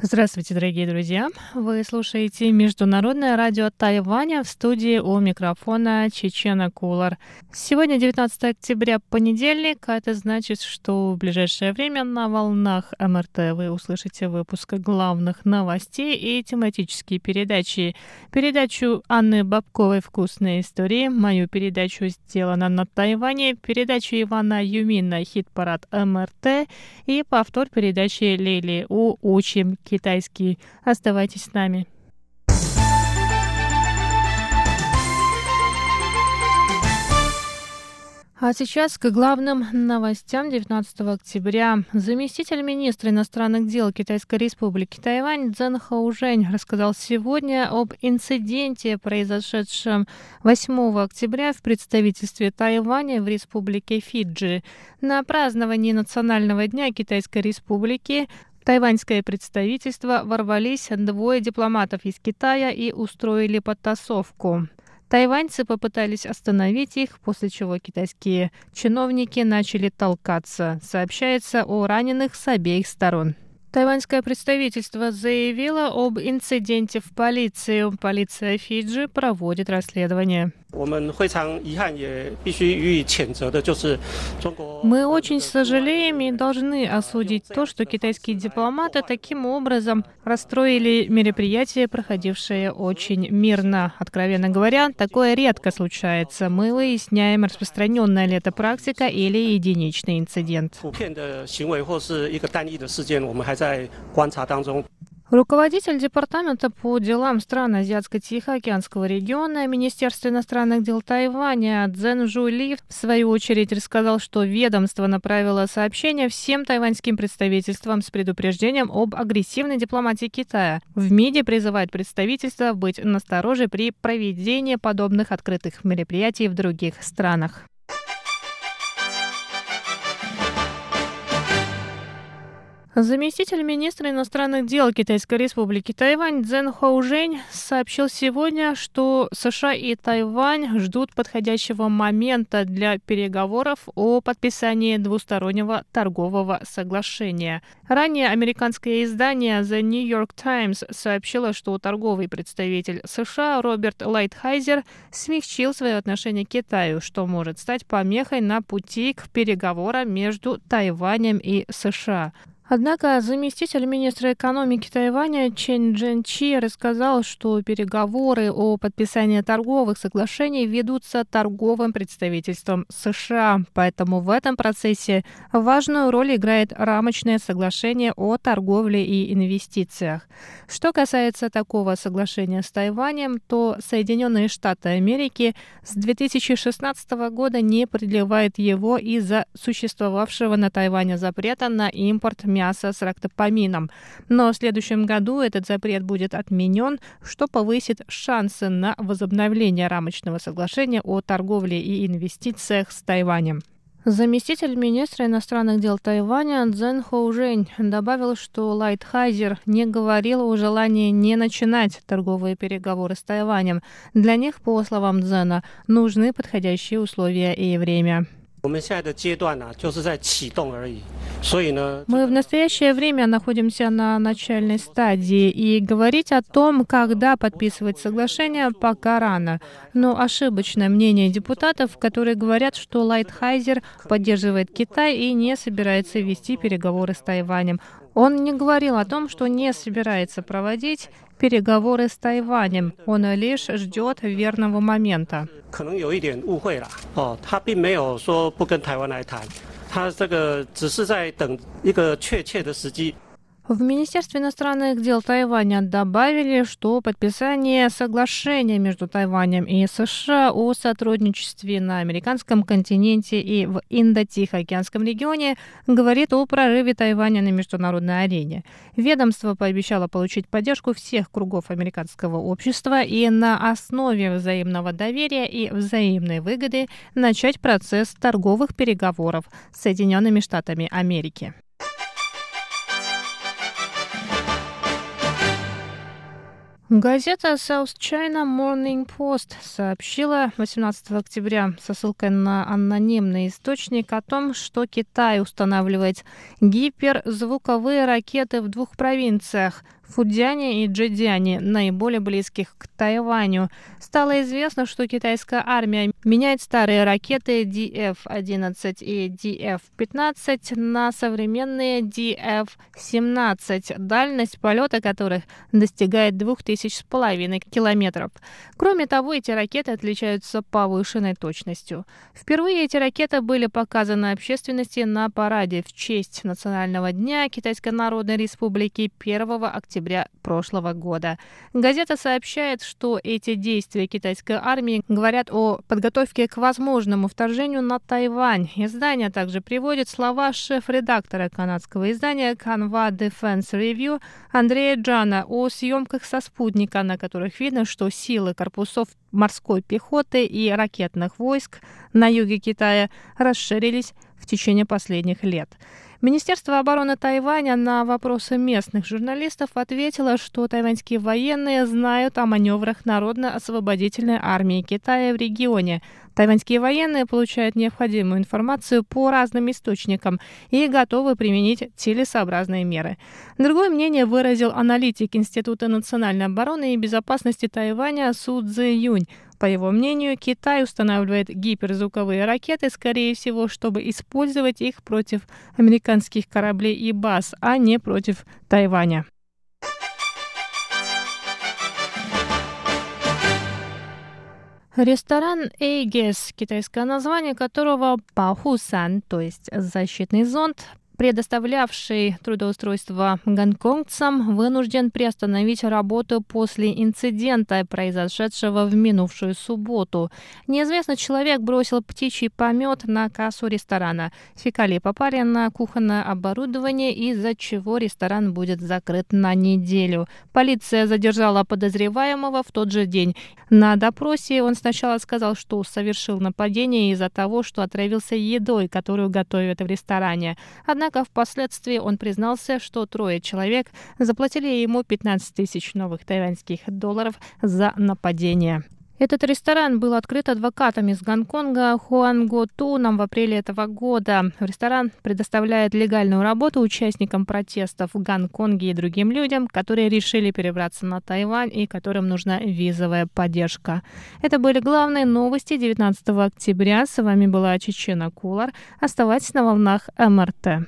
Здравствуйте, дорогие друзья! Вы слушаете Международное радио Тайваня в студии у микрофона Чечена Кулар. Сегодня 19 октября, понедельник, а это значит, что в ближайшее время на волнах МРТ вы услышите выпуск главных новостей и тематические передачи. Передачу Анны Бабковой «Вкусные истории», мою передачу «Сделано на Тайване», передачу Ивана Юмина «Хит-парад МРТ» и повтор передачи Лили У «Учим китайский. Оставайтесь с нами. А сейчас к главным новостям 19 октября. Заместитель министра иностранных дел Китайской республики Тайвань Цзэн Хаужень рассказал сегодня об инциденте, произошедшем 8 октября в представительстве Тайваня в республике Фиджи. На праздновании Национального дня Китайской республики тайваньское представительство ворвались двое дипломатов из Китая и устроили подтасовку. Тайваньцы попытались остановить их, после чего китайские чиновники начали толкаться. Сообщается о раненых с обеих сторон. Тайваньское представительство заявило об инциденте в полицию. Полиция Фиджи проводит расследование. Мы очень сожалеем и должны осудить то, что китайские дипломаты таким образом расстроили мероприятие, проходившее очень мирно. Откровенно говоря, такое редко случается. Мы выясняем, распространенная ли это практика или единичный инцидент. Руководитель Департамента по делам стран Азиатско-Тихоокеанского региона Министерства иностранных дел Тайваня Цзэн Жули в свою очередь рассказал, что ведомство направило сообщение всем тайваньским представительствам с предупреждением об агрессивной дипломатии Китая. В МИДе призывает представительство быть настороже при проведении подобных открытых мероприятий в других странах. Заместитель министра иностранных дел Китайской республики Тайвань Цзэн Хоужень сообщил сегодня, что США и Тайвань ждут подходящего момента для переговоров о подписании двустороннего торгового соглашения. Ранее американское издание The New York Times сообщило, что торговый представитель США Роберт Лайтхайзер смягчил свое отношение к Китаю, что может стать помехой на пути к переговорам между Тайванем и США. Однако заместитель министра экономики Тайваня Чен Джен Чи рассказал, что переговоры о подписании торговых соглашений ведутся торговым представительством США, поэтому в этом процессе важную роль играет рамочное соглашение о торговле и инвестициях. Что касается такого соглашения с Тайванем, то Соединенные Штаты Америки с 2016 года не продлевают его из-за существовавшего на Тайване запрета на импорт мяса с рактопамином. Но в следующем году этот запрет будет отменен, что повысит шансы на возобновление рамочного соглашения о торговле и инвестициях с Тайванем. Заместитель министра иностранных дел Тайваня Цзэн Хоужень добавил, что Лайтхайзер не говорил о желании не начинать торговые переговоры с Тайванем. Для них, по словам Цзэна, нужны подходящие условия и время. Мы в настоящее время находимся на начальной стадии, и говорить о том, когда подписывать соглашение, пока рано. Но ошибочное мнение депутатов, которые говорят, что Лайтхайзер поддерживает Китай и не собирается вести переговоры с Тайванем. Он не говорил о том, что не собирается проводить переговоры с Тайванем. Он лишь ждет верного момента. В Министерстве иностранных дел Тайваня добавили, что подписание соглашения между Тайванем и США о сотрудничестве на американском континенте и в Индо-Тихоокеанском регионе говорит о прорыве Тайваня на международной арене. Ведомство пообещало получить поддержку всех кругов американского общества и на основе взаимного доверия и взаимной выгоды начать процесс торговых переговоров с Соединенными Штатами Америки. Газета South China Morning Post сообщила 18 октября со ссылкой на анонимный источник о том, что Китай устанавливает гиперзвуковые ракеты в двух провинциях – Фудзяне и Джидзяне, наиболее близких к Тайваню. Стало известно, что китайская армия меняет старые ракеты DF-11 и DF-15 на современные DF-17, дальность полета которых достигает 2500 километров. Кроме того, эти ракеты отличаются повышенной точностью. Впервые эти ракеты были показаны общественности на параде в честь Национального дня Китайской Народной Республики 1 октября прошлого года. Газета сообщает, что эти действия китайской армии говорят о подготовке к возможному вторжению на Тайвань. Издание также приводит слова шеф-редактора канадского издания Canva Defense Review Андрея Джана о съемках со спутника, на которых видно, что силы корпусов морской пехоты и ракетных войск на юге Китая расширились в течение последних лет. Министерство обороны Тайваня на вопросы местных журналистов ответило, что тайваньские военные знают о маневрах Народно-освободительной армии Китая в регионе. Тайваньские военные получают необходимую информацию по разным источникам и готовы применить целесообразные меры. Другое мнение выразил аналитик Института национальной обороны и безопасности Тайваня Су Цзи Юнь. По его мнению, Китай устанавливает гиперзвуковые ракеты, скорее всего, чтобы использовать их против американских кораблей и баз, а не против Тайваня. Ресторан Эйгес, китайское название которого Пахусан, то есть защитный зонт, предоставлявший трудоустройство гонконгцам, вынужден приостановить работу после инцидента, произошедшего в минувшую субботу. Неизвестный человек бросил птичий помет на кассу ресторана. Фекалии попали на кухонное оборудование, из-за чего ресторан будет закрыт на неделю. Полиция задержала подозреваемого в тот же день. На допросе он сначала сказал, что совершил нападение из-за того, что отравился едой, которую готовят в ресторане. Однако Однако впоследствии он признался, что трое человек заплатили ему 15 тысяч новых тайваньских долларов за нападение. Этот ресторан был открыт адвокатом из Гонконга Хуан Го Туном в апреле этого года. Ресторан предоставляет легальную работу участникам протестов в Гонконге и другим людям, которые решили перебраться на Тайвань и которым нужна визовая поддержка. Это были главные новости 19 октября. С вами была Чечена Кулар. Оставайтесь на волнах МРТ.